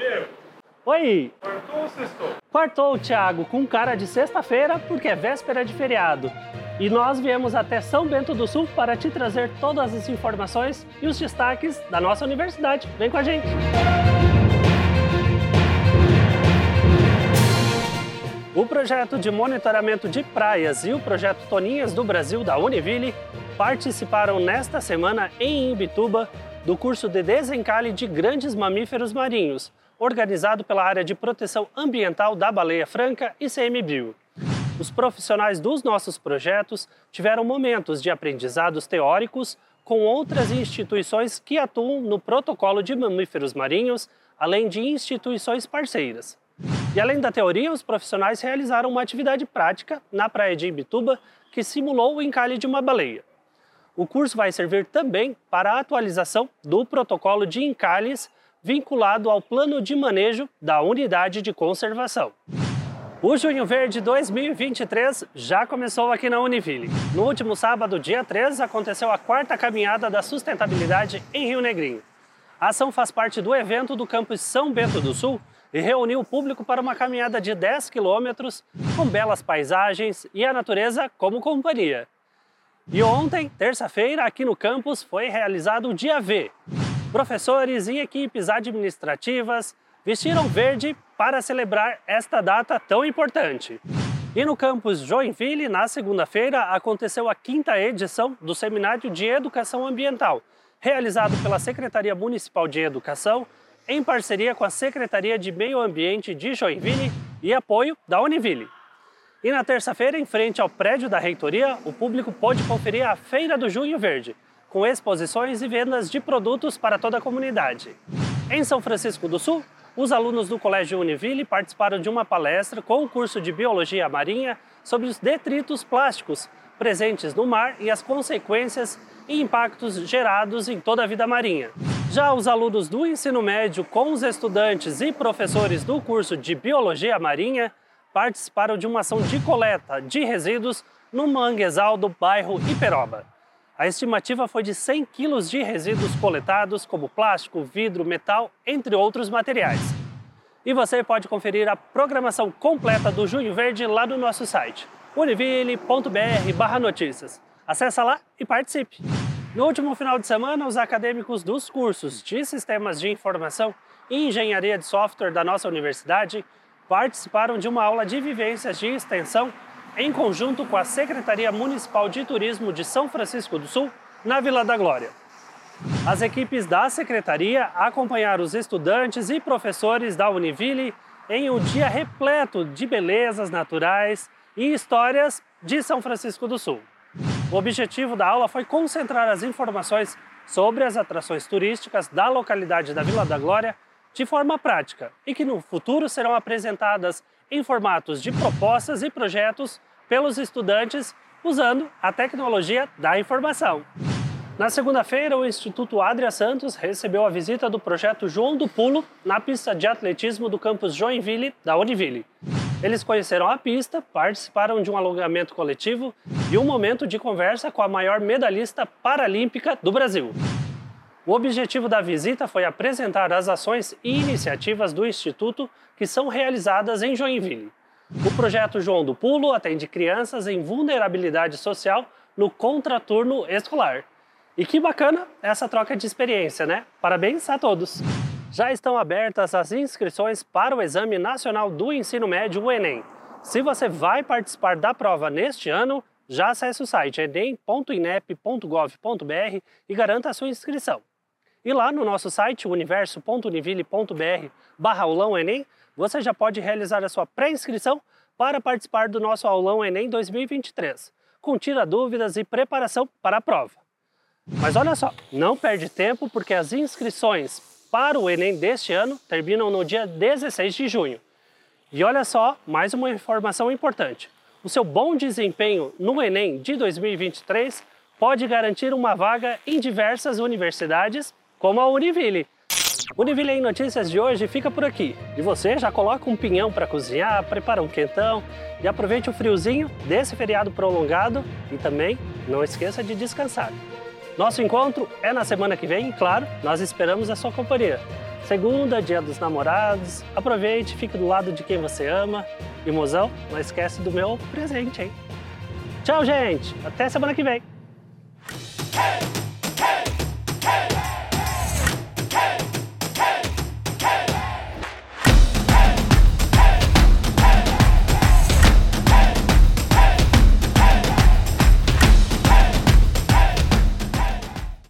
Diego, Oi! quartou ou sextou? Quartou, Thiago, com cara de sexta-feira, porque é véspera de feriado. E nós viemos até São Bento do Sul para te trazer todas as informações e os destaques da nossa universidade. Vem com a gente! O projeto de monitoramento de praias e o projeto Toninhas do Brasil da Univille participaram nesta semana em Imbituba do curso de desencalhe de grandes mamíferos marinhos, organizado pela área de proteção ambiental da Baleia Franca e CMBio. Os profissionais dos nossos projetos tiveram momentos de aprendizados teóricos com outras instituições que atuam no protocolo de mamíferos marinhos, além de instituições parceiras. E além da teoria, os profissionais realizaram uma atividade prática na praia de Imbituba que simulou o encalhe de uma baleia. O curso vai servir também para a atualização do protocolo de encalhes vinculado ao plano de manejo da unidade de conservação. O Junho Verde 2023 já começou aqui na Univille. No último sábado, dia 3, aconteceu a quarta caminhada da sustentabilidade em Rio Negrinho. A ação faz parte do evento do campus São Bento do Sul e reuniu o público para uma caminhada de 10 quilômetros com belas paisagens e a natureza como companhia. E ontem, terça-feira, aqui no campus foi realizado o Dia V. Professores e equipes administrativas vestiram verde para celebrar esta data tão importante. E no campus Joinville, na segunda-feira, aconteceu a quinta edição do Seminário de Educação Ambiental, realizado pela Secretaria Municipal de Educação, em parceria com a Secretaria de Meio Ambiente de Joinville e apoio da Univille. E na terça-feira, em frente ao prédio da reitoria, o público pôde conferir a Feira do Junho Verde, com exposições e vendas de produtos para toda a comunidade. Em São Francisco do Sul, os alunos do Colégio Univille participaram de uma palestra com o curso de Biologia Marinha sobre os detritos plásticos presentes no mar e as consequências e impactos gerados em toda a vida marinha. Já os alunos do ensino médio, com os estudantes e professores do curso de Biologia Marinha, participaram de uma ação de coleta de resíduos no manguezal do bairro Iperoba. A estimativa foi de 100 quilos de resíduos coletados, como plástico, vidro, metal, entre outros materiais. E você pode conferir a programação completa do Junho Verde lá no nosso site, univille.br/notícias. Acesse lá e participe! No último final de semana, os acadêmicos dos cursos de Sistemas de Informação e Engenharia de Software da nossa universidade participaram de uma aula de vivências de extensão em conjunto com a Secretaria Municipal de Turismo de São Francisco do Sul, na Vila da Glória. As equipes da secretaria acompanharam os estudantes e professores da Univille em um dia repleto de belezas naturais e histórias de São Francisco do Sul. O objetivo da aula foi concentrar as informações sobre as atrações turísticas da localidade da Vila da Glória de forma prática e que no futuro serão apresentadas em formatos de propostas e projetos pelos estudantes usando a tecnologia da informação. Na segunda-feira, o Instituto Adria Santos recebeu a visita do projeto João do Pulo na pista de atletismo do campus Joinville da Univille. Eles conheceram a pista, participaram de um alongamento coletivo e um momento de conversa com a maior medalhista paralímpica do Brasil. O objetivo da visita foi apresentar as ações e iniciativas do Instituto que são realizadas em Joinville. O projeto João do Pulo atende crianças em vulnerabilidade social no contraturno escolar. E que bacana essa troca de experiência, né? Parabéns a todos! Já estão abertas as inscrições para o Exame Nacional do Ensino Médio, o Enem. Se você vai participar da prova neste ano, já acesse o site enem.inep.gov.br e garanta a sua inscrição. E lá no nosso site, universo.univille.br barra aulão Enem, você já pode realizar a sua pré-inscrição para participar do nosso aulão Enem 2023, com tira dúvidas e preparação para a prova. Mas olha só, não perde tempo porque as inscrições para o Enem deste ano terminam no dia 16 de junho. E olha só, mais uma informação importante. O seu bom desempenho no Enem de 2023 pode garantir uma vaga em diversas universidades, como a Univille. Univille em Notícias de hoje fica por aqui. E você já coloca um pinhão para cozinhar, prepara um quentão e aproveite o friozinho desse feriado prolongado e também não esqueça de descansar. Nosso encontro é na semana que vem claro, nós esperamos a sua companhia. Segunda, dia dos namorados. Aproveite, fique do lado de quem você ama. E mozão, não esquece do meu presente, hein? Tchau, gente. Até semana que vem. Hey!